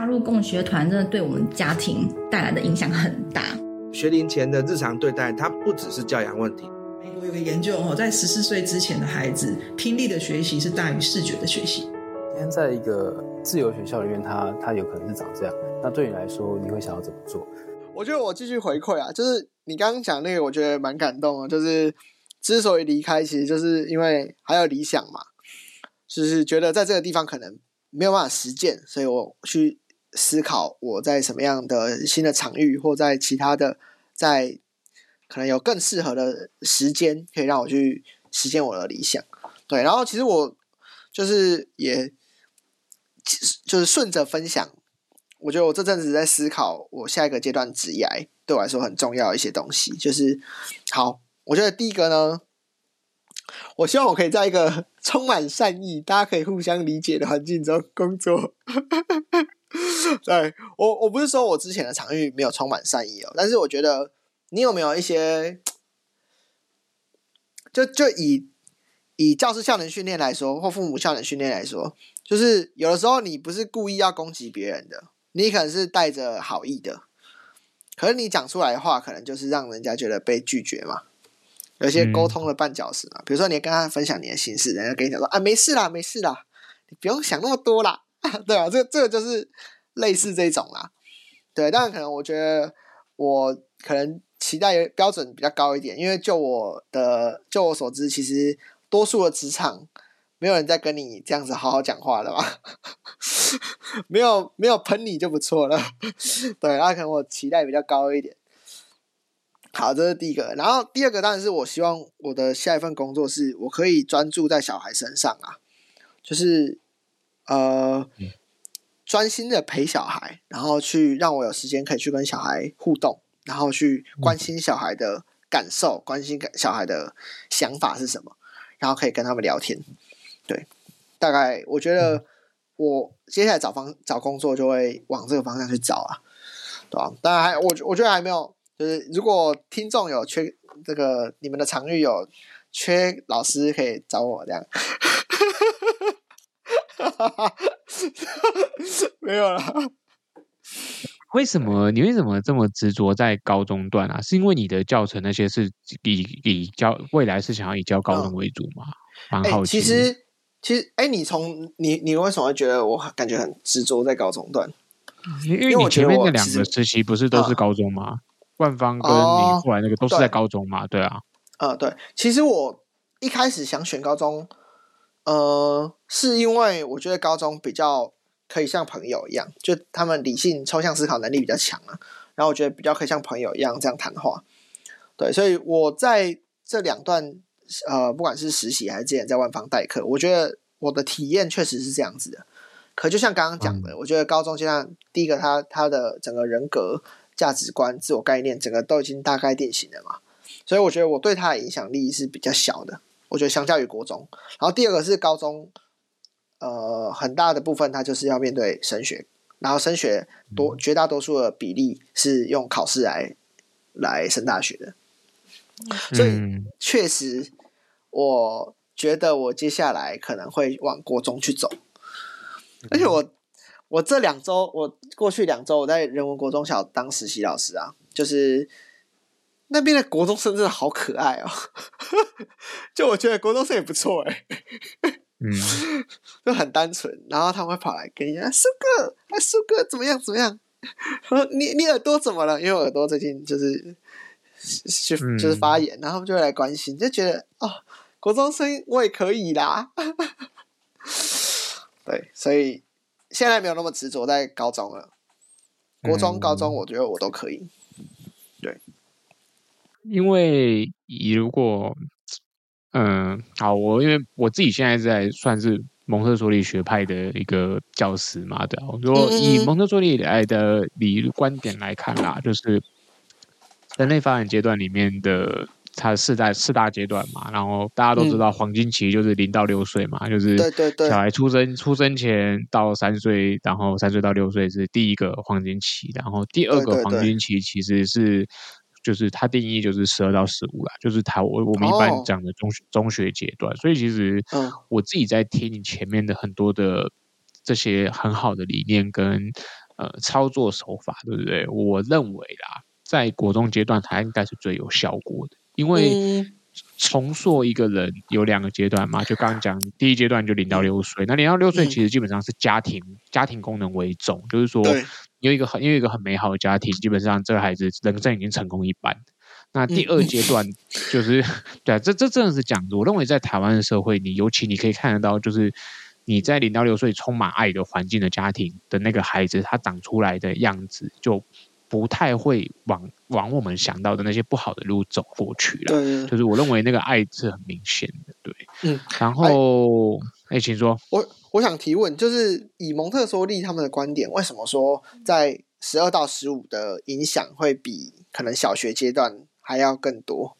加入共学团真的对我们家庭带来的影响很大。学龄前的日常对待，它不只是教养问题。美国有个研究哦，在十四岁之前的孩子，听力的学习是大于视觉的学习。今天在一个自由学校里面，他他有可能是长这样。那对你来说，你会想要怎么做？我觉得我继续回馈啊，就是你刚刚讲那个，我觉得蛮感动的。就是之所以离开，其实就是因为还有理想嘛，就是觉得在这个地方可能没有办法实践，所以我去思考我在什么样的新的场域，或在其他的，在可能有更适合的时间，可以让我去实现我的理想。对，然后其实我就是也就是顺着分享。我觉得我这阵子在思考，我下一个阶段职业对我来说很重要的一些东西，就是好。我觉得第一个呢，我希望我可以在一个 充满善意、大家可以互相理解的环境中工作。对，我，我不是说我之前的场域没有充满善意哦，但是我觉得你有没有一些，就就以以教师效能训练来说，或父母效能训练来说，就是有的时候你不是故意要攻击别人的。你可能是带着好意的，可是你讲出来的话，可能就是让人家觉得被拒绝嘛。有些沟通的绊脚石嘛，嗯、比如说你跟他分享你的心事，人家跟你讲说啊，没事啦，没事啦，你不用想那么多啦，对啊，这这个就是类似这种啦。对，当然可能我觉得我可能期待标准比较高一点，因为就我的就我所知，其实多数的职场。没有人在跟你这样子好好讲话了吧？没有没有喷你就不错了。对，那可能我期待比较高一点。好，这是第一个。然后第二个当然是我希望我的下一份工作是我可以专注在小孩身上啊，就是呃专心的陪小孩，然后去让我有时间可以去跟小孩互动，然后去关心小孩的感受，关心小孩的想法是什么，然后可以跟他们聊天。对，大概我觉得我接下来找方找工作就会往这个方向去找啊，对吧？当然还我我觉得还没有，就是如果听众有缺这个，你们的场域有缺老师，可以找我这样。没有了。为什么你为什么这么执着在高中段啊？是因为你的教程那些是以以教未来是想要以教高中为主吗？蛮、嗯、好奇、欸。其实。其实，哎，你从你你为什么会觉得我感觉很执着在高中段？因为你前面那两个时期不是都是高中吗？啊、万方跟你后来那个都是在高中嘛？对，对啊。呃，对。其实我一开始想选高中，呃，是因为我觉得高中比较可以像朋友一样，就他们理性抽象思考能力比较强啊。然后我觉得比较可以像朋友一样这样谈话。对，所以我在这两段。呃，不管是实习还是之前在万方代课，我觉得我的体验确实是这样子的。可就像刚刚讲的，嗯、我觉得高中阶段第一个，他他的整个人格、价值观、自我概念，整个都已经大概定型了嘛。所以我觉得我对他的影响力是比较小的。我觉得相较于国中，然后第二个是高中，呃，很大的部分它就是要面对升学，然后升学多绝大多数的比例是用考试来来升大学的，所以确实。我觉得我接下来可能会往国中去走，而且我我这两周，我过去两周我在人文国中小当实习老师啊，就是那边的国中生真的好可爱哦，就我觉得国中生也不错哎，嗯，就很单纯，然后他们会跑来跟你讲，苏哥，哎，苏哥怎么样怎么样？说你你耳朵怎么了？因为我耳朵最近就是去就是发炎，然后他们就会来关心，就觉得哦。国中生我也可以啦，对，所以现在没有那么执着在高中了。国中、高中，我觉得我都可以。对，因为如果，嗯，好，我因为我自己现在在算是蒙特梭利学派的一个教师嘛，对，我说以蒙特梭利来的理观点来看啦，就是人类发展阶段里面的。它四大四大阶段嘛，然后大家都知道黄金期就是零到六岁嘛，嗯、就是小孩出生出生前到三岁，然后三岁到六岁是第一个黄金期，然后第二个黄金期其实是就是它定义就是十二到十五啦，就是它我我们一般讲的中学、哦、中学阶段，所以其实我自己在听你前面的很多的这些很好的理念跟呃操作手法，对不对？我认为啦，在国中阶段，它应该是最有效果的，因为重塑一个人有两个阶段嘛，就刚刚讲第一阶段就零到六岁，那零到六岁其实基本上是家庭家庭功能为重，就是说有一个很有一个很美好的家庭，基本上这个孩子人生已经成功一半。那第二阶段就是，对啊，这这真的是讲，我认为在台湾的社会，你尤其你可以看得到，就是你在零到六岁充满爱的环境的家庭的那个孩子，他长出来的样子就不太会往往我们想到的那些不好的路走过去了。对，就是我认为那个爱是很明显的，对。嗯，然后，哎，请说。我我想提问，就是以蒙特梭利他们的观点，为什么说在十二到十五的影响会比可能小学阶段还要更多，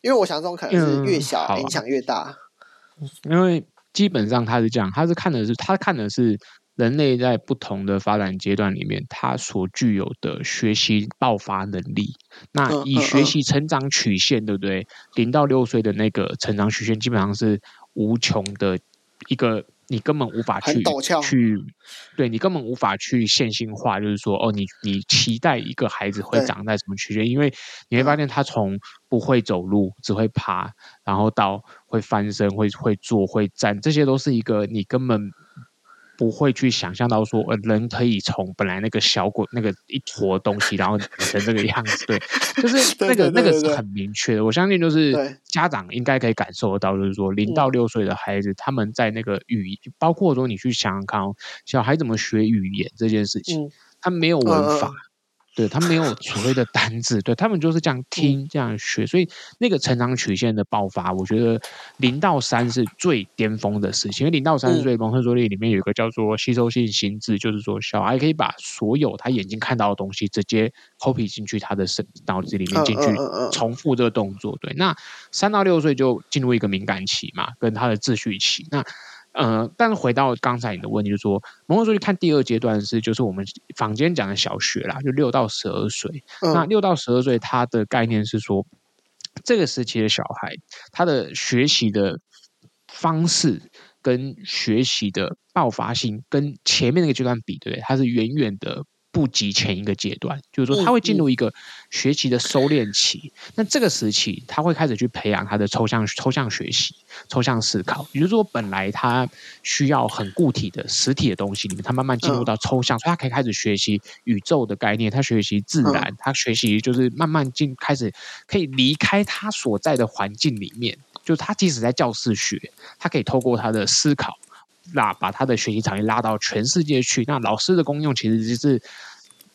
因为我想这种可能是越小影响越大。因为基本上他是这样，他是看的是他看的是人类在不同的发展阶段里面，他所具有的学习爆发能力。那以学习成长曲线，对不对？零到六岁的那个成长曲线基本上是无穷的一个。你根本无法去去，对你根本无法去线性化，就是说，哦，你你期待一个孩子会长在什么区间？因为你会发现他从不会走路，只会爬，然后到会翻身、会会坐、会站，这些都是一个你根本。不会去想象到说，呃，人可以从本来那个小鬼那个一坨东西，然后 成这个样子，对，就是那个那个是很明确的。我相信，就是家长应该可以感受得到，就是说零到六岁的孩子，他们在那个语，包括说你去想想看哦，小孩怎么学语言这件事情，他没有文法。对，他没有所谓的 单字，对，他们就是这样听这样学，所以那个成长曲线的爆发，我觉得零到三是最巅峰的事情。因为零到三岁蒙特梭利里面有一个叫做吸收性心智，就是说小孩可以把所有他眼睛看到的东西直接 copy 进去他的脑脑子里面进去重复这个动作。对，那三到六岁就进入一个敏感期嘛，跟他的秩序期。那呃，但是回到刚才你的问题，就是说，某种说去看第二阶段是，就是我们坊间讲的小学啦，就六到十二岁。嗯、那六到十二岁，他的概念是说，这个时期的小孩，他的学习的方式跟学习的爆发性，跟前面那个阶段比，对不对？他是远远的。不及前一个阶段，就是说他会进入一个学习的收敛期。那这个时期，他会开始去培养他的抽象抽象学习、抽象思考。也就是说，本来他需要很固体的实体的东西里面，他慢慢进入到抽象，所以他可以开始学习宇宙的概念，他学习自然，他学习就是慢慢进开始可以离开他所在的环境里面。就是他即使在教室学，他可以透过他的思考。那把他的学习场域拉到全世界去。那老师的功用其实就是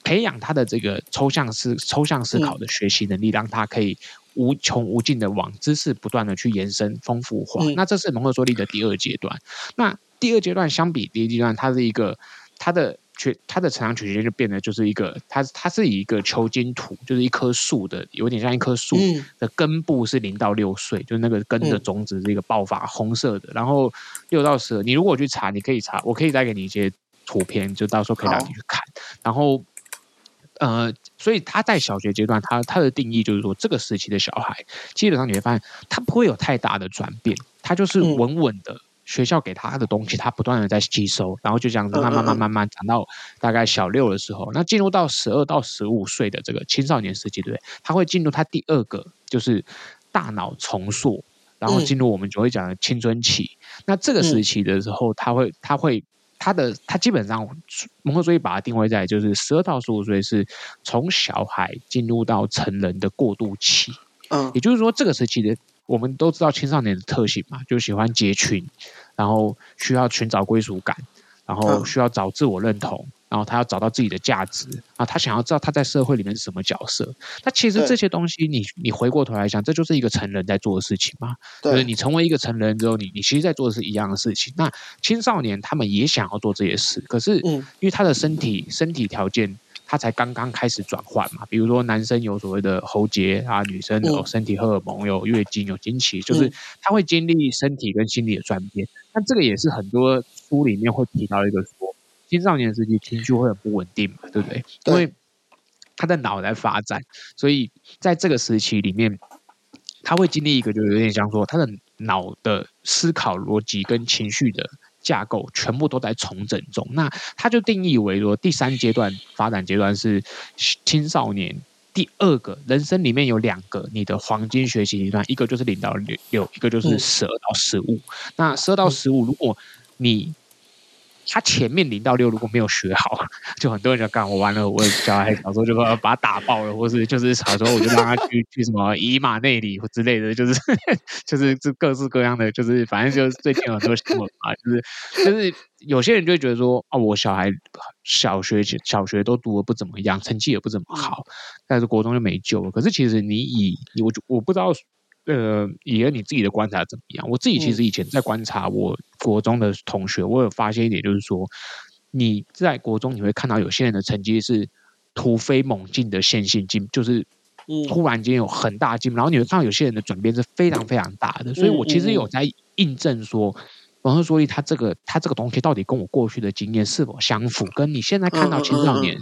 培养他的这个抽象思抽象思考的学习能力，让他可以无穷无尽的往知识不断的去延伸丰富化。那这是蒙特梭利的第二阶段。那第二阶段相比第一阶段，它是一个它的。学它的成长曲线就变得就是一个，它它是以一个球茎土，就是一棵树的，有点像一棵树的根部是零到六岁，就是那个根的种子是一个爆发红色的，然后六到十二，你如果去查，你可以查，我可以再给你一些图片，就到时候可以让你去看。然后，呃，所以他在小学阶段，他他的定义就是说，这个时期的小孩，基本上你会发现，他不会有太大的转变，他就是稳稳的。学校给他的东西，他不断的在吸收，然后就这样子慢慢慢慢慢长到大概小六的时候，那进入到十二到十五岁的这个青少年时期，对不对？他会进入他第二个就是大脑重塑，然后进入我们就会讲的青春期。那这个时期的时候，他会他会他的他基本上蒙特梭利把它定位在就是十二到十五岁是从小孩进入到成人的过渡期。嗯，也就是说这个时期的。我们都知道青少年的特性嘛，就喜欢结群，然后需要寻找归属感，然后需要找自我认同，然后他要找到自己的价值啊，他想要知道他在社会里面是什么角色。那其实这些东西你，你你回过头来想，这就是一个成人在做的事情嘛。对，就是你成为一个成人之后，你你其实在做的是一样的事情。那青少年他们也想要做这些事，可是因为他的身体身体条件。他才刚刚开始转换嘛，比如说男生有所谓的喉结啊，女生有身体荷尔蒙，有月经，有经期，就是他会经历身体跟心理的转变。那这个也是很多书里面会提到一个说，青少年时期情绪会很不稳定嘛，对不对？因为他的脑在发展，所以在这个时期里面，他会经历一个，就有点像说他的脑的思考逻辑跟情绪的。架构全部都在重整中。那他就定义为说，第三阶段发展阶段是青少年。第二个人生里面有两个你的黄金学习阶段，一个就是零到六，一个就是十二到十五。那十二到十五，如果你他前面零到六如果没有学好，就很多人就干我完了，我小孩小时候就把他打爆了，或是就是小时候我就让他去 去什么以马内里或之类的，就是 就是这各式各样的，就是反正就是最近有很多新闻啊，就是就是有些人就会觉得说哦，我小孩小学小学都读的不怎么样，成绩也不怎么好，但是国中就没救了。可是其实你以我我不知道。呃，以你自己的观察怎么样？我自己其实以前在观察我国中的同学，我有发现一点，就是说你在国中你会看到有些人的成绩是突飞猛进的线性进，就是突然间有很大进步，然后你会看到有些人的转变是非常非常大的。所以我其实有在印证说，然后，所以他这个他这个东西到底跟我过去的经验是否相符？跟你现在看到青少年，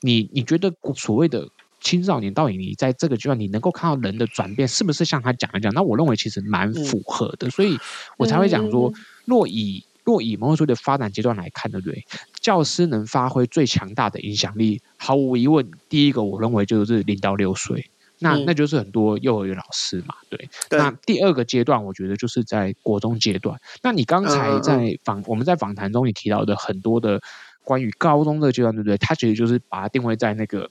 你你觉得所谓的？青少年到底你在这个阶段，你能够看到人的转变，是不是像他讲一讲？那我认为其实蛮符合的，所以我才会讲说，若以若以蒙特梭利的发展阶段来看，对不对？教师能发挥最强大的影响力，毫无疑问，第一个我认为就是零到六岁，那那就是很多幼儿园老师嘛，对。那第二个阶段，我觉得就是在国中阶段。那你刚才在访我们在访谈中你提到的很多的关于高中的阶段，对不对？他其实就是把它定位在那个。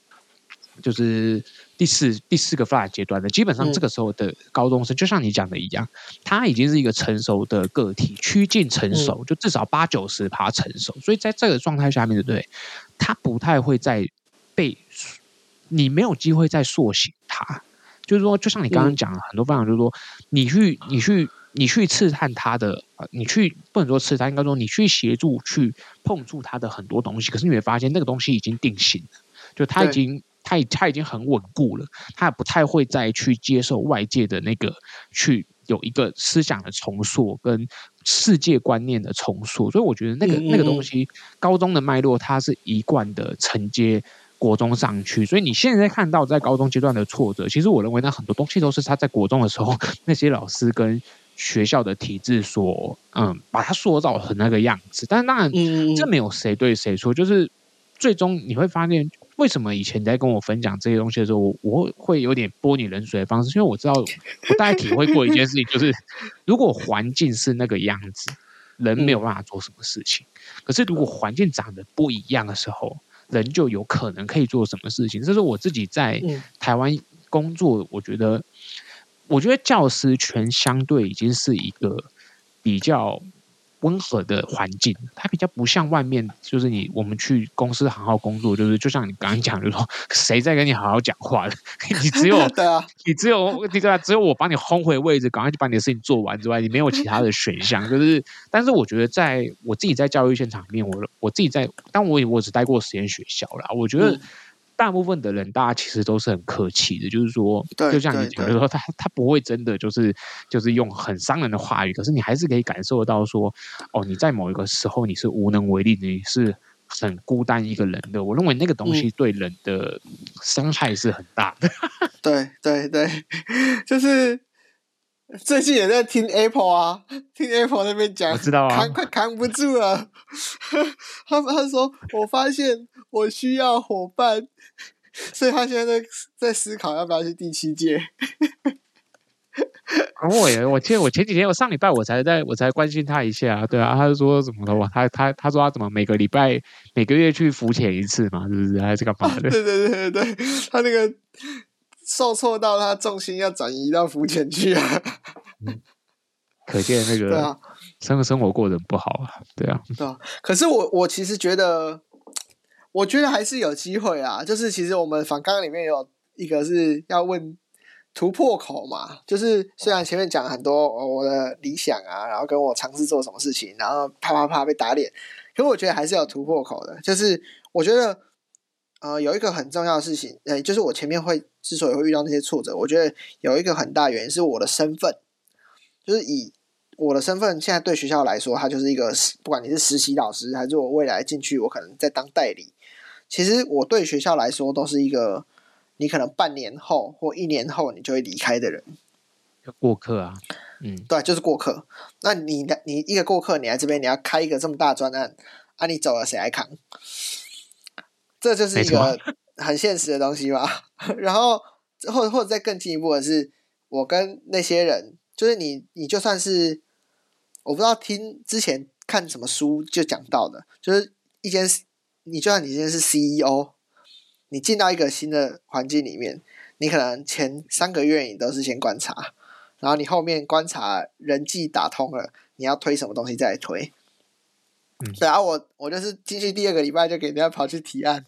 就是第四第四个发展阶段的，基本上这个时候的高中生，就像你讲的一样，他已经是一个成熟的个体，趋近成熟，就至少八九十趴成熟。所以在这个状态下面，对不对？他不太会再被你没有机会再塑形他。就是说，就像你刚刚讲的很多方法，就是说，你去你去你去刺探他的，你去不能说刺探，应该说你去协助去碰触他的很多东西。可是你会发现，那个东西已经定型了，就他已经。他已他已经很稳固了，他也不太会再去接受外界的那个去有一个思想的重塑跟世界观念的重塑，所以我觉得那个那个东西，高中的脉络它是一贯的承接国中上去，所以你现在看到在高中阶段的挫折，其实我认为那很多东西都是他在国中的时候那些老师跟学校的体制所嗯把他塑造成那个样子，但是当然这没有谁对谁错，就是最终你会发现。为什么以前你在跟我分享这些东西的时候，我我会有点泼你冷水的方式？因为我知道，我大概体会过一件事情，就是如果环境是那个样子，人没有办法做什么事情；可是如果环境长得不一样的时候，人就有可能可以做什么事情。这是我自己在台湾工作，我觉得，我觉得教师权相对已经是一个比较。温和的环境，它比较不像外面，就是你我们去公司好好工作，就是就像你刚刚讲，就是说谁在跟你好好讲话的，你只有对啊，你只有这个只有我把你轰回位置，赶快就把你的事情做完之外，你没有其他的选项。就是，但是我觉得在我自己在教育现场里面，我我自己在，但我我只待过实验学校啦，我觉得。嗯大部分的人，大家其实都是很客气的，就是说，就像你讲的说，他他不会真的就是就是用很伤人的话语，可是你还是可以感受到说，哦，你在某一个时候你是无能为力，你是很孤单一个人的。我认为那个东西对人的伤害是很大的。嗯、对对对，就是。最近也在听 Apple 啊，听 Apple 那边讲，我知道啊，扛快扛不住了。他他说，我发现我需要伙伴，所以他现在在在思考要不要去第七届。我也，我前我前几天，我上礼拜我才在我才关心他一下，对啊，他就说怎么了？他他他说他怎么每个礼拜每个月去浮潜一次嘛，是不是？还是干嘛的？对对对对，他那个。受挫到他重心要转移到福建去啊、嗯，可见那个啊生生活过得不好啊，对啊，对啊。可是我我其实觉得，我觉得还是有机会啊。就是其实我们访纲里面有一个是要问突破口嘛，就是虽然前面讲了很多我的理想啊，然后跟我尝试做什么事情，然后啪啪啪被打脸，可是我觉得还是有突破口的。就是我觉得。呃，有一个很重要的事情，呃，就是我前面会之所以会遇到那些挫折，我觉得有一个很大原因是我的身份，就是以我的身份，现在对学校来说，它就是一个，不管你是实习老师，还是我未来进去，我可能在当代理，其实我对学校来说都是一个，你可能半年后或一年后你就会离开的人，要过客啊，嗯，对，就是过客。那你的你一个过客，你来这边你要开一个这么大专案，啊，你走了谁来扛？这就是一个很现实的东西嘛。然后或者或者再更进一步的是，我跟那些人，就是你你就算是我不知道听之前看什么书就讲到的，就是一间你就算你今天是 CEO，你进到一个新的环境里面，你可能前三个月你都是先观察。然后你后面观察人际打通了，你要推什么东西再来推。嗯，对啊，我我就是进去第二个礼拜就给人家跑去提案。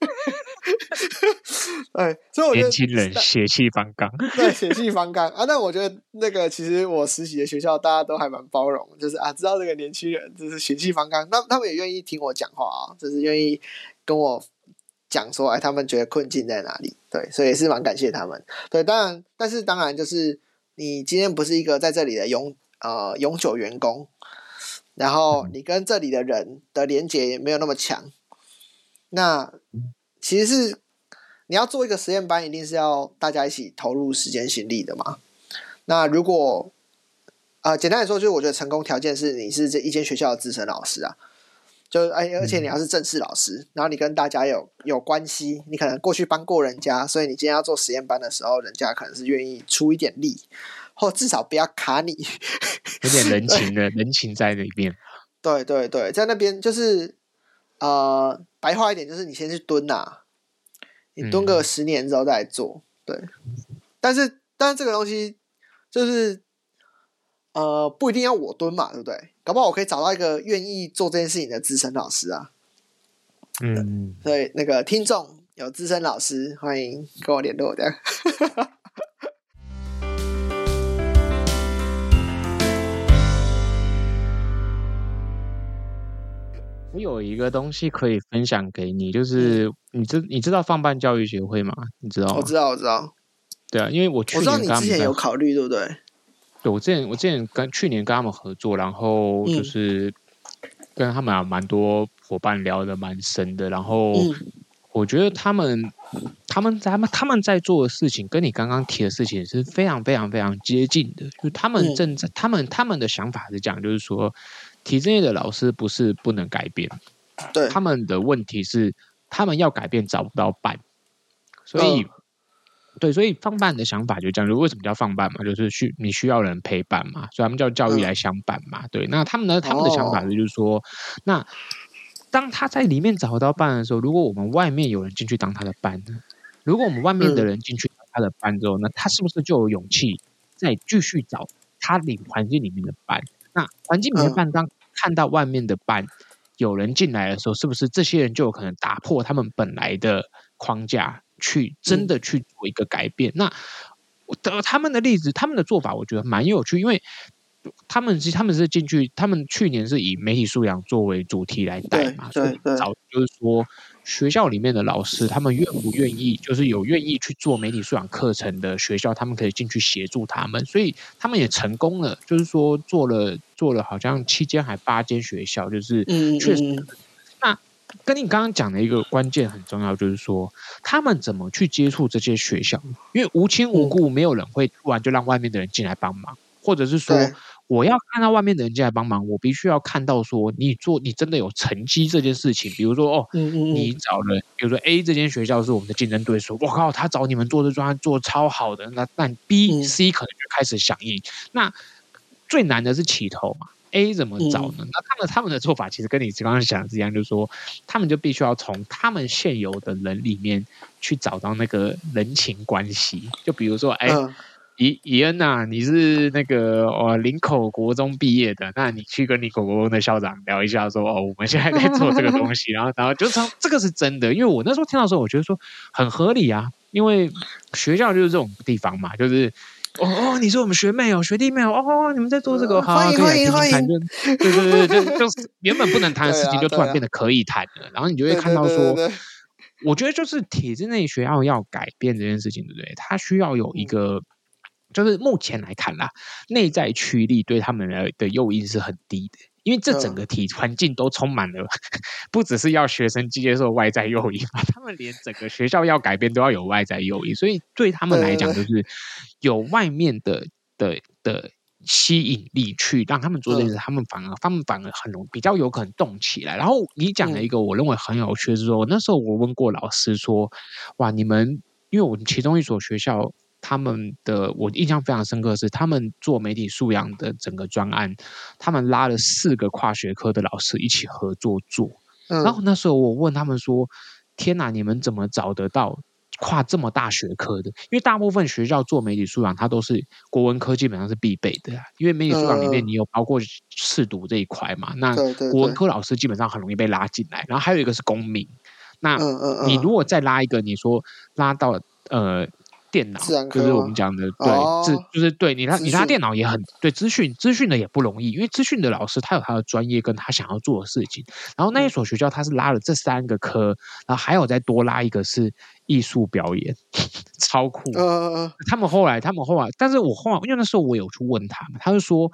哎，所以我觉得年轻人血气方刚，对，血气方刚啊。但我觉得那个其实我实习的学校大家都还蛮包容，就是啊，知道这个年轻人就是血气方刚，那他们也愿意听我讲话啊，就是愿意跟我讲说，哎，他们觉得困境在哪里？对，所以也是蛮感谢他们。对，当然，但是当然就是。你今天不是一个在这里的永呃永久员工，然后你跟这里的人的连接也没有那么强，那其实是你要做一个实验班，一定是要大家一起投入时间心力的嘛。那如果啊、呃，简单来说，就是我觉得成功条件是你是这一间学校的资深老师啊，就哎，而且你要是正式老师，然后你跟大家有有关系，你可能过去帮过人家，所以你今天要做实验班的时候，人家可能是愿意出一点力。或至少不要卡你，有点人情 的人情在里面。对对对，在那边就是呃，白话一点就是你先去蹲呐、啊，你蹲个十年之后再来做。嗯、对，但是但是这个东西就是呃，不一定要我蹲嘛，对不对？搞不好我可以找到一个愿意做这件事情的资深老师啊。嗯，所以那个听众有资深老师，欢迎跟我联络这我有一个东西可以分享给你，就是你知你知道放办教育协会吗？你知道吗？我知道，我知道。对啊，因为我去年我知道你之前有考虑，对不对？对，我之前我之前跟去年跟他们合作，然后就是跟他们啊蛮多伙伴聊的蛮深的，然后我觉得他们他们在他们他们在做的事情，跟你刚刚提的事情是非常非常非常接近的，就他们正在他们他们的想法是这样，就是说。体制内的老师不是不能改变，对，他们的问题是他们要改变找不到伴，所以、哦、对，所以放伴的想法就这样，就为什么叫放伴嘛？就是需你需要人陪伴嘛，所以他们叫教育来相伴嘛。嗯、对，那他们呢？他们的想法是就是说，哦、那当他在里面找不到伴的时候，如果我们外面有人进去当他的伴呢？如果我们外面的人进去当他的伴之后，那他是不是就有勇气再继续找他里环境里面的伴？那环境里面的伴当。嗯看到外面的班有人进来的时候，是不是这些人就有可能打破他们本来的框架，去真的去做一个改变？嗯、那得他们的例子，他们的做法，我觉得蛮有趣，因为他们其实他们是进去，他们去年是以媒体素养作为主题来带嘛，所以早就是说。学校里面的老师，他们愿不愿意，就是有愿意去做媒体素养课程的学校，他们可以进去协助他们，所以他们也成功了。就是说，做了做了，好像七间还八间学校，就是确实。那跟你刚刚讲的一个关键很重要，就是说他们怎么去接触这些学校，因为无亲无故，没有人会突然就让外面的人进来帮忙，或者是说。我要看到外面的人进来帮忙，我必须要看到说你做你真的有成绩这件事情。比如说哦，你找了，比如说 A 这间学校是我们的竞争对手，我靠，他找你们做这专案做超好的，那但 B、C 可能就开始响应。那最难的是起头嘛，A 怎么找呢？那他们他们的做法其实跟你刚刚想的是一样，就是说他们就必须要从他们现有的人里面去找到那个人情关系。就比如说，哎。伊伊恩呐、啊，你是那个哦林口国中毕业的，那你去跟林口国中的校长聊一下说，说哦，我们现在在做这个东西，然后然后就从这个是真的，因为我那时候听到的时候，我觉得说很合理啊，因为学校就是这种地方嘛，就是哦哦，你是我们学妹哦，学弟妹哦，哦，你们在做这个，好，欢迎欢迎欢迎，对对对对，就就是原本不能谈的事情，就突然变得可以谈了，然后你就会看到说，我觉得就是体制内学校要改变这件事情，对不对？它需要有一个。就是目前来看啦，内在驱力对他们的的诱因是很低的，因为这整个体环境都充满了，不只是要学生接受外在诱因，他们连整个学校要改变都要有外在诱因，所以对他们来讲，就是有外面的的的吸引力去让他们做这件事，嗯、他们反而他们反而很容比较有可能动起来。然后你讲了一个我认为很有趣的是说，那时候我问过老师说，哇，你们因为我们其中一所学校。他们的我印象非常深刻的是，他们做媒体素养的整个专案，他们拉了四个跨学科的老师一起合作做。嗯、然后那时候我问他们说：“天哪，你们怎么找得到跨这么大学科的？因为大部分学校做媒体素养，它都是国文科基本上是必备的。因为媒体素养里面你有包括试读这一块嘛，那国文科老师基本上很容易被拉进来。然后还有一个是公民，那你如果再拉一个，你说拉到呃。”电脑就是我们讲的，对，资、哦、就是对你他你他电脑也很对资讯资讯的也不容易，因为资讯的老师他有他的专业跟他想要做的事情。然后那一所学校他是拉了这三个科，然后还有再多拉一个是艺术表演，超酷。呃、他们后来他们后来，但是我后来因为那时候我有去问他们，他就说。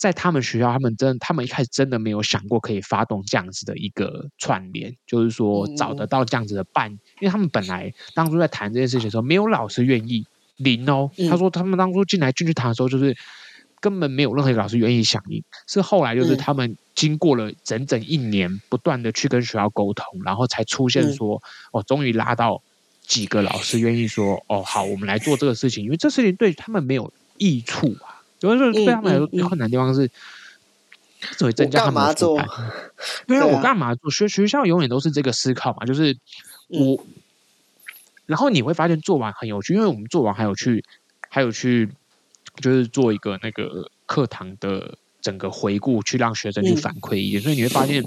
在他们学校，他们真，他们一开始真的没有想过可以发动这样子的一个串联，就是说找得到这样子的伴，因为他们本来当初在谈这件事情的时候，没有老师愿意零哦。他说他们当初进来进去谈的时候，就是根本没有任何一个老师愿意响应，是后来就是他们经过了整整一年不断的去跟学校沟通，然后才出现说哦，终于拉到几个老师愿意说哦，好，我们来做这个事情，因为这事情对他们没有益处啊。有的时候对他们来说最困难的地方是，只会增加他们的负担。对啊，我干嘛做？学学校永远都是这个思考嘛，就是我。然后你会发现做完很有趣，因为我们做完还有去，还有去，就是做一个那个课堂的整个回顾，去让学生去反馈一点。所以你会发现，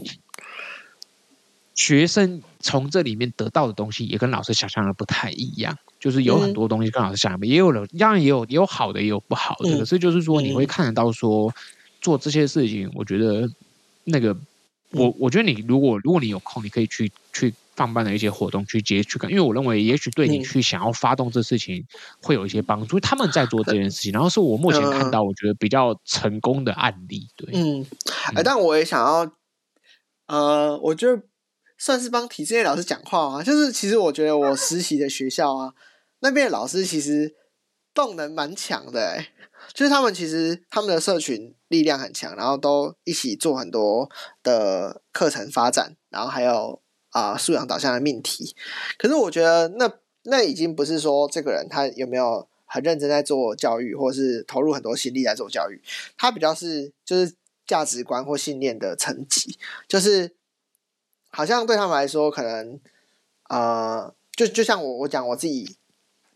学生从这里面得到的东西也跟老师想象的不太一样。就是有很多东西跟老师想象，也有了，当然也有也有好的，也有不好的。可是就是说，你会看得到说做这些事情，我觉得那个我我觉得你如果如果你有空，你可以去去放办的一些活动去接去看，因为我认为也许对你去想要发动这事情会有一些帮助。他们在做这件事情，然后是我目前看到我觉得比较成功的案例。对，嗯，哎，但我也想要，呃，我觉得算是帮体制内老师讲话啊，就是其实我觉得我实习的学校啊。那边的老师其实动能蛮强的，哎，就是他们其实他们的社群力量很强，然后都一起做很多的课程发展，然后还有啊、呃、素养导向的命题。可是我觉得那那已经不是说这个人他有没有很认真在做教育，或是投入很多心力在做教育，他比较是就是价值观或信念的层级，就是好像对他们来说，可能呃，就就像我我讲我自己。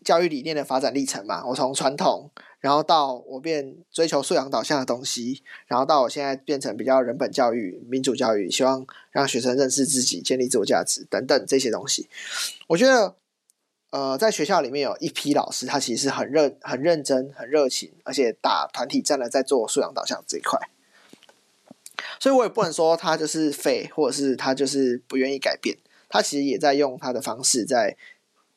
教育理念的发展历程嘛，我从传统，然后到我变追求素养导向的东西，然后到我现在变成比较人本教育、民主教育，希望让学生认识自己、建立自我价值等等这些东西。我觉得，呃，在学校里面有一批老师，他其实很认、很认真、很热情，而且打团体战的在做素养导向这一块。所以我也不能说他就是废，或者是他就是不愿意改变，他其实也在用他的方式在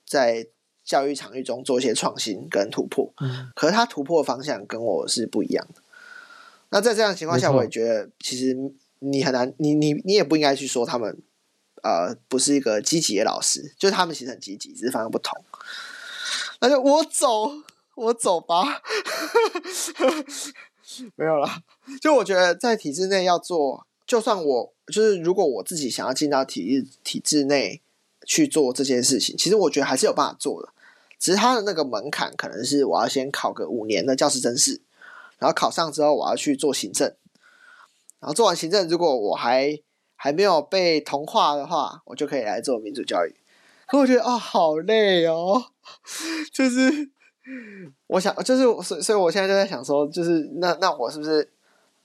在。教育场域中做一些创新跟突破，嗯，可是他突破的方向跟我是不一样的。那在这样的情况下，我也觉得其实你很难，你你你也不应该去说他们，呃，不是一个积极的老师，就是他们其实很积极，只是方向不同。那就我走，我走吧，没有了。就我觉得在体制内要做，就算我就是如果我自己想要进到体育体制内去做这件事情，其实我觉得还是有办法做的。只是他的那个门槛可能是我要先考个五年的教师甄试，然后考上之后我要去做行政，然后做完行政，如果我还还没有被同化的话，我就可以来做民主教育。可我觉得啊、哦，好累哦，就是 我想，就是所以，所以我现在就在想说，就是那那我是不是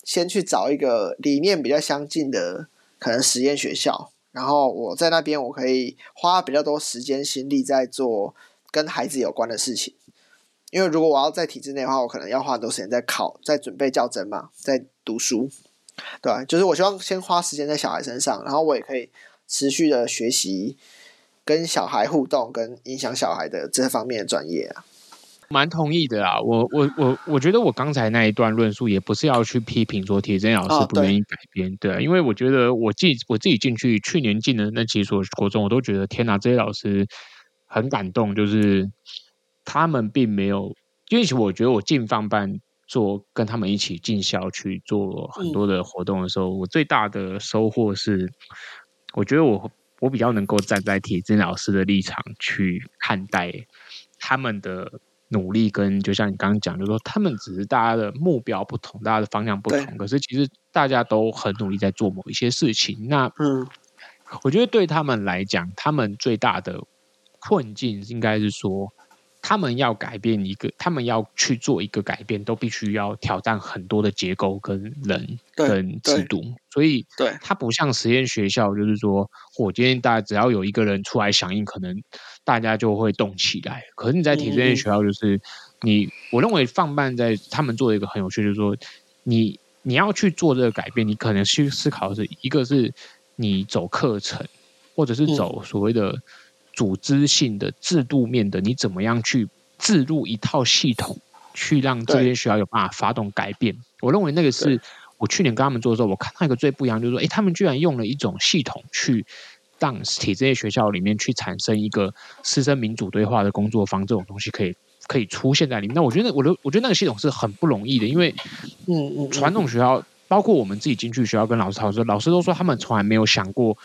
先去找一个理念比较相近的可能实验学校，然后我在那边我可以花比较多时间心力在做。跟孩子有关的事情，因为如果我要在体制内的话，我可能要花很多时间在考，在准备教甄嘛，在读书，对？就是我希望先花时间在小孩身上，然后我也可以持续的学习跟小孩互动，跟影响小孩的这方面的专业啊。蛮同意的啊，我我我我觉得我刚才那一段论述也不是要去批评说铁真老师不愿意改编，哦、对，对，因为我觉得我进我自己进去去年进的那几所国中，我都觉得天哪，这些老师。很感动，就是他们并没有，因为其实我觉得我进放办做跟他们一起进校去做很多的活动的时候，嗯、我最大的收获是，我觉得我我比较能够站在铁真老师的立场去看待他们的努力，跟就像你刚刚讲，就是说他们只是大家的目标不同，大家的方向不同，可是其实大家都很努力在做某一些事情。那嗯，我觉得对他们来讲，他们最大的困境应该是说。他们要改变一个，他们要去做一个改变，都必须要挑战很多的结构跟人跟制度，所以对它不像实验学校，就是说我今天大家只要有一个人出来响应，可能大家就会动起来。可是你在体制内学校，就是你，我认为放慢在他们做一个很有趣，就是说你你要去做这个改变，你可能去思考的是一个是你走课程，或者是走所谓的。组织性的制度面的，你怎么样去置入一套系统，去让这些学校有办法发动改变？我认为那个是我去年跟他们做的时候，我看到一个最不一样，就是说，诶，他们居然用了一种系统去让体制内学校里面去产生一个师生民主对话的工作坊，这种东西可以可以出现在里面。那我觉得，我的我觉得那个系统是很不容易的，因为嗯嗯，传统学校包括我们自己进去学校跟老师讨论，老师都说他们从来没有想过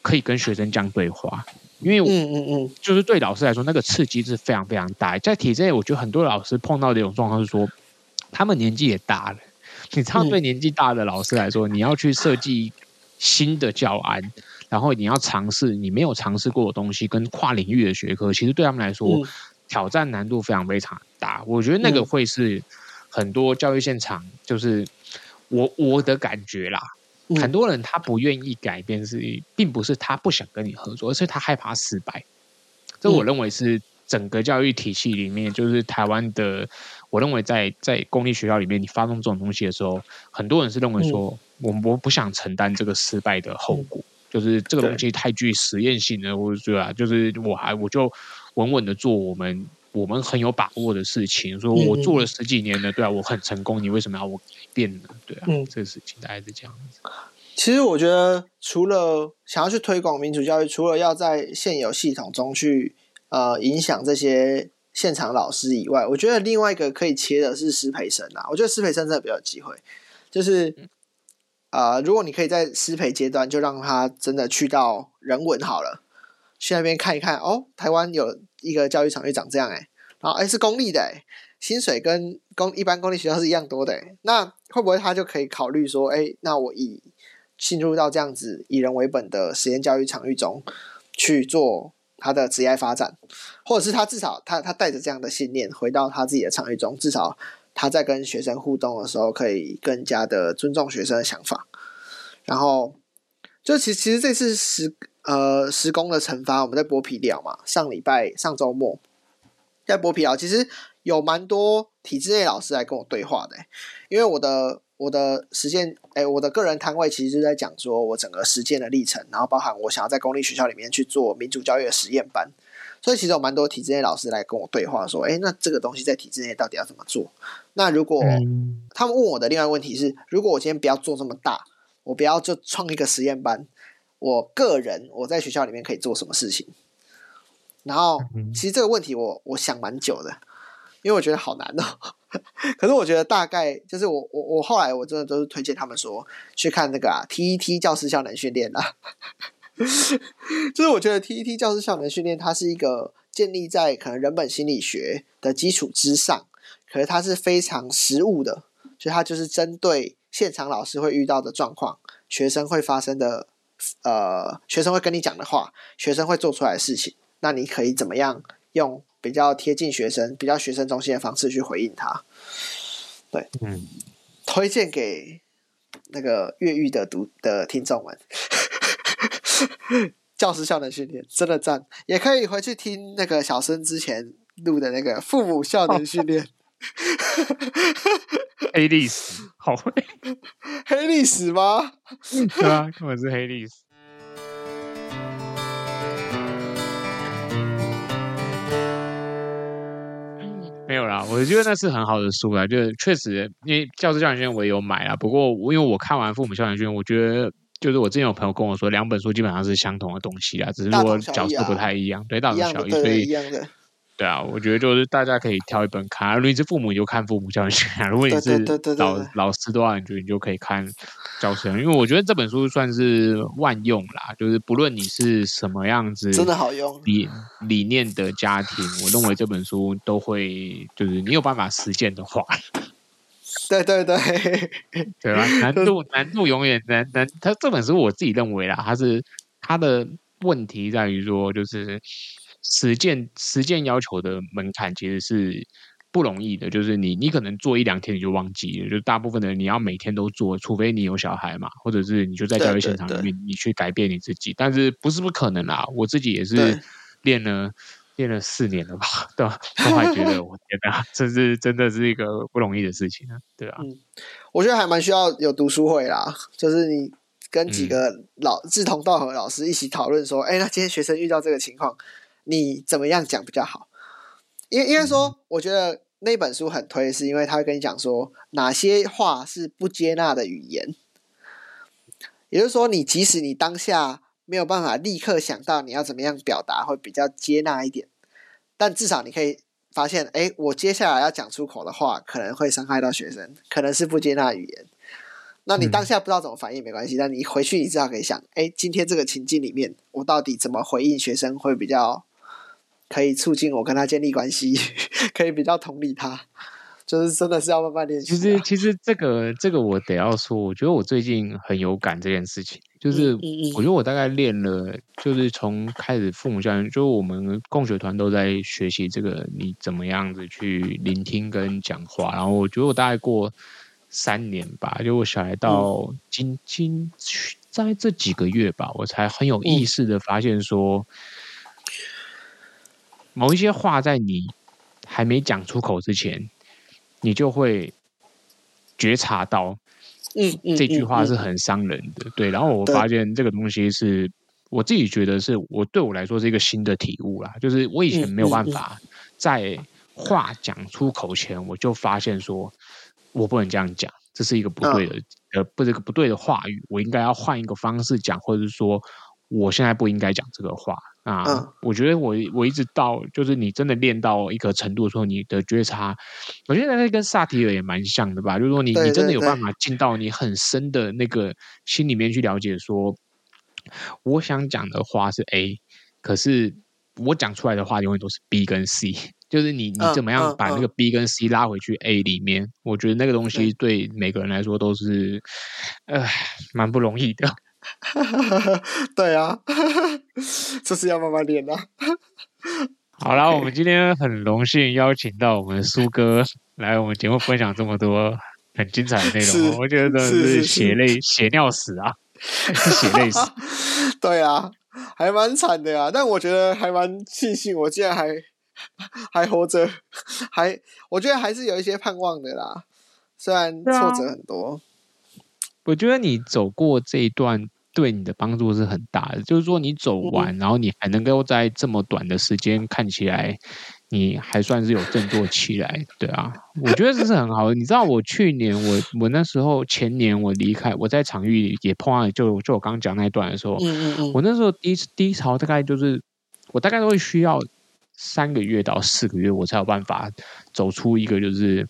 可以跟学生这样对话。因为嗯嗯嗯，就是对老师来说，那个刺激是非常非常大。在体制内，我觉得很多老师碰到的一种状况是说，他们年纪也大了。你知道，对年纪大的老师来说，你要去设计新的教案，然后你要尝试你没有尝试过的东西，跟跨领域的学科，其实对他们来说，挑战难度非常非常大。我觉得那个会是很多教育现场，就是我我的感觉啦。很多人他不愿意改变，是并不是他不想跟你合作，而是他害怕失败。这我认为是整个教育体系里面，就是台湾的。我认为在在公立学校里面，你发动这种东西的时候，很多人是认为说，我我不想承担这个失败的后果，就是这个东西太具实验性了。我觉得啊，就是我还我就稳稳的做我们我们很有把握的事情。说我做了十几年了，对啊，我很成功，你为什么要我？变呢，对啊，嗯，这个事情大概是这样子。其实我觉得，除了想要去推广民主教育，除了要在现有系统中去呃影响这些现场老师以外，我觉得另外一个可以切的是师培生啊。我觉得师培生真的比较有机会，就是啊、呃，如果你可以在师培阶段就让他真的去到人文好了，去那边看一看哦，台湾有一个教育场域长这样哎、然后哎是公立的哎。薪水跟公一般公立学校是一样多的，那会不会他就可以考虑说，哎，那我以进入到这样子以人为本的实验教育场域中去做他的职业发展，或者是他至少他他带着这样的信念回到他自己的场域中，至少他在跟学生互动的时候可以更加的尊重学生的想法。然后就其其实这次实呃施工的惩罚，我们在剥皮寮嘛，上礼拜上周末在剥皮寮，其实。有蛮多体制内老师来跟我对话的，因为我的我的实践，哎，我的个人摊位其实是在讲说我整个实践的历程，然后包含我想要在公立学校里面去做民主教育的实验班，所以其实有蛮多体制内老师来跟我对话，说，哎，那这个东西在体制内到底要怎么做？那如果他们问我的另外问题是，如果我今天不要做这么大，我不要就创一个实验班，我个人我在学校里面可以做什么事情？然后其实这个问题我我想蛮久的。因为我觉得好难哦，可是我觉得大概就是我我我后来我真的都是推荐他们说去看那个啊 TET 教师效能训练啦，就是我觉得 TET 教师效能训练它是一个建立在可能人本心理学的基础之上，可是它是非常实务的，所以它就是针对现场老师会遇到的状况，学生会发生的呃，学生会跟你讲的话，学生会做出来的事情，那你可以怎么样用？比较贴近学生、比较学生中心的方式去回应他，对，嗯，推荐给那个越狱的读的听众们，教师效能训练真的赞，也可以回去听那个小生之前录的那个父母效能训练，黑历史，好会，黑历史吗？对啊，根本是黑历史。没有啦，我觉得那是很好的书啦，就是确实，因为教师教练我也有买啦。不过，因为我看完父母教练，我觉得就是我之前有朋友跟我说，两本书基本上是相同的东西啊，只是说角色不太一样，对，大同小异。所以，对啊，我觉得就是大家可以挑一本看。如果你是父母，你就看父母教育学啊；如果你是老老师的话，你就你就可以看教师。因为我觉得这本书算是万用啦，就是不论你是什么样子，真的好用理理念的家庭，我认为这本书都会，就是你有办法实践的话，对对对，对吧？难度难度永远难难。他这本书我自己认为啦，他是他的问题在于说，就是。实践实践要求的门槛其实是不容易的，就是你你可能做一两天你就忘记了，就大部分的人你要每天都做，除非你有小孩嘛，或者是你就在教育现场里面你去改变你自己，但是不是不可能啦？我自己也是练了练了四年了吧，对吧？我还觉得 我天哪，这是真的是一个不容易的事情啊，对啊。嗯，我觉得还蛮需要有读书会啦，就是你跟几个老志同道合的老师一起讨论说，哎、嗯，那今天学生遇到这个情况。你怎么样讲比较好？因为因为说，我觉得那本书很推，是因为他会跟你讲说哪些话是不接纳的语言。也就是说，你即使你当下没有办法立刻想到你要怎么样表达会比较接纳一点，但至少你可以发现，哎，我接下来要讲出口的话可能会伤害到学生，可能是不接纳语言。那你当下不知道怎么反应没关系，但你回去你至少可以想，哎，今天这个情境里面，我到底怎么回应学生会比较。可以促进我跟他建立关系，可以比较同理他，就是真的是要慢慢练习。其实，其实这个这个我得要说，我觉得我最近很有感这件事情，就是我觉得我大概练了，就是从开始父母教育，就我们共学团都在学习这个，你怎么样子去聆听跟讲话。然后我觉得我大概过三年吧，就我小孩到今今在这几个月吧，我才很有意识的发现说。某一些话在你还没讲出口之前，你就会觉察到，嗯嗯，这句话是很伤人的，对。然后我发现这个东西是我自己觉得是我对我来说是一个新的体悟啦，就是我以前没有办法在话讲出口前，我就发现说我不能这样讲，这是一个不对的，呃，不是一个不对的话语，我应该要换一个方式讲，或者是说我现在不应该讲这个话。啊，嗯、我觉得我我一直到就是你真的练到一个程度的时候，你的觉察，我觉得那跟萨提尔也蛮像的吧。就是说你，你你真的有办法进到你很深的那个心里面去了解，说我想讲的话是 A，可是我讲出来的话永远都是 B 跟 C。就是你你怎么样把那个 B 跟 C 拉回去 A 里面？嗯嗯嗯、我觉得那个东西对每个人来说都是，呃，蛮不容易的。对啊，这是要慢慢练的。好啦，我们今天很荣幸邀请到我们苏哥 来我们节目分享这么多很精彩的内容，我觉得真的是血泪血尿死啊，血泪死。对啊，还蛮惨的啊，但我觉得还蛮庆幸，我竟然还还活着，还我觉得还是有一些盼望的啦，虽然挫折很多。我觉得你走过这一段对你的帮助是很大的，就是说你走完，然后你还能够在这么短的时间看起来你还算是有振作起来，对啊，我觉得这是很好的。你知道我去年我我那时候前年我离开我在场域也碰到就就我刚刚讲那一段的时候，我那时候低低潮大概就是我大概都会需要。三个月到四个月，我才有办法走出一个，就是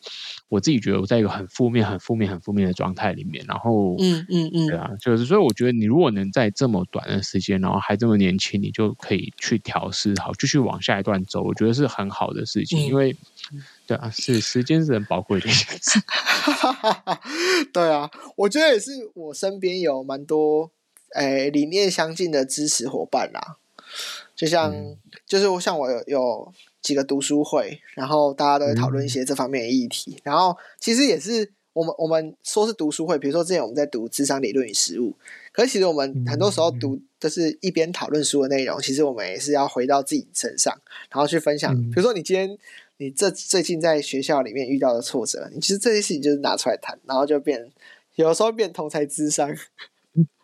我自己觉得我在一个很负面、很负面、很负面的状态里面。然后，嗯嗯嗯，对啊，就是所以我觉得你如果能在这么短的时间，然后还这么年轻，你就可以去调试好，继续往下一段走，我觉得是很好的事情。嗯、因为，对啊，是时间是很宝贵的一件事。对啊，我觉得也是，我身边有蛮多诶理念相近的支持伙伴啦。就像，嗯、就是我像我有有几个读书会，然后大家都会讨论一些这方面的议题。嗯、然后其实也是我们我们说是读书会，比如说之前我们在读智商理论与实务，可是其实我们很多时候读就是一边讨论书的内容，其实我们也是要回到自己身上，然后去分享。比如说你今天你这最近在学校里面遇到的挫折，你其实这些事情就是拿出来谈，然后就变有时候变同才智商，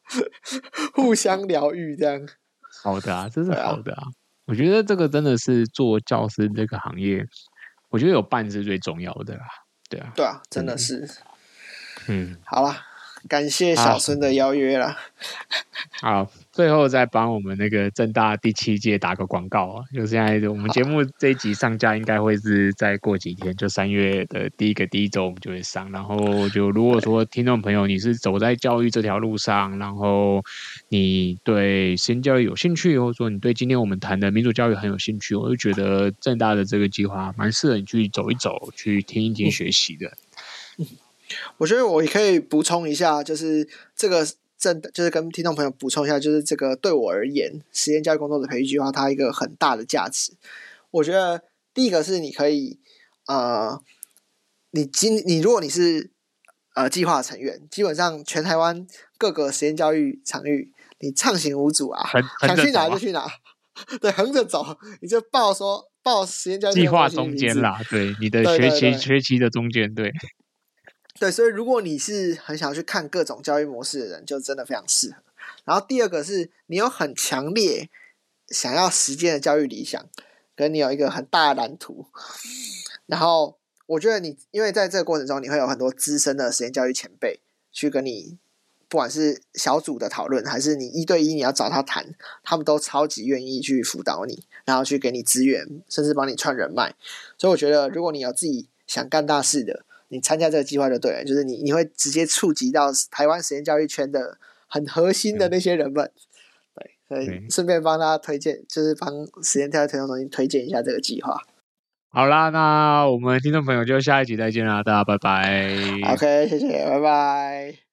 互相疗愈这样。好的啊，这是好的啊！啊我觉得这个真的是做教师这个行业，我觉得有伴是最重要的啦。对啊，对啊，真的是。嗯，好了，感谢小孙的邀约啦。好，最后再帮我们那个正大第七届打个广告啊！就现在我们节目这一集上架，应该会是再过几天，就三月的第一个第一周我们就会上。然后就如果说听众朋友你是走在教育这条路上，然后你对实验教育有兴趣，或者说你对今天我们谈的民主教育很有兴趣，我就觉得正大的这个计划蛮适合你去走一走，去听一听学习的。我觉得我也可以补充一下，就是这个。正就是跟听众朋友补充一下，就是这个对我而言，实验教育工作者培育计划它一个很大的价值。我觉得第一个是你可以，呃，你今你如果你是呃计划成员，基本上全台湾各个实验教育场域，你畅行无阻啊，想去哪就去哪，对，横着走，你就报说报实验教育计划中间啦，对，你的学习学习的中间，对。对，所以如果你是很想要去看各种教育模式的人，就真的非常适合。然后第二个是你有很强烈想要实践的教育理想，跟你有一个很大的蓝图。然后我觉得你，因为在这个过程中，你会有很多资深的实验教育前辈去跟你，不管是小组的讨论，还是你一对一你要找他谈，他们都超级愿意去辅导你，然后去给你资源，甚至帮你串人脉。所以我觉得，如果你有自己想干大事的，你参加这个计划就对了，就是你你会直接触及到台湾实验教育圈的很核心的那些人们，对，所以顺便帮大家推荐，就是帮实验教育推动中心推荐一下这个计划。好啦，那我们听众朋友就下一集再见啦，大家拜拜。OK，谢谢，拜拜。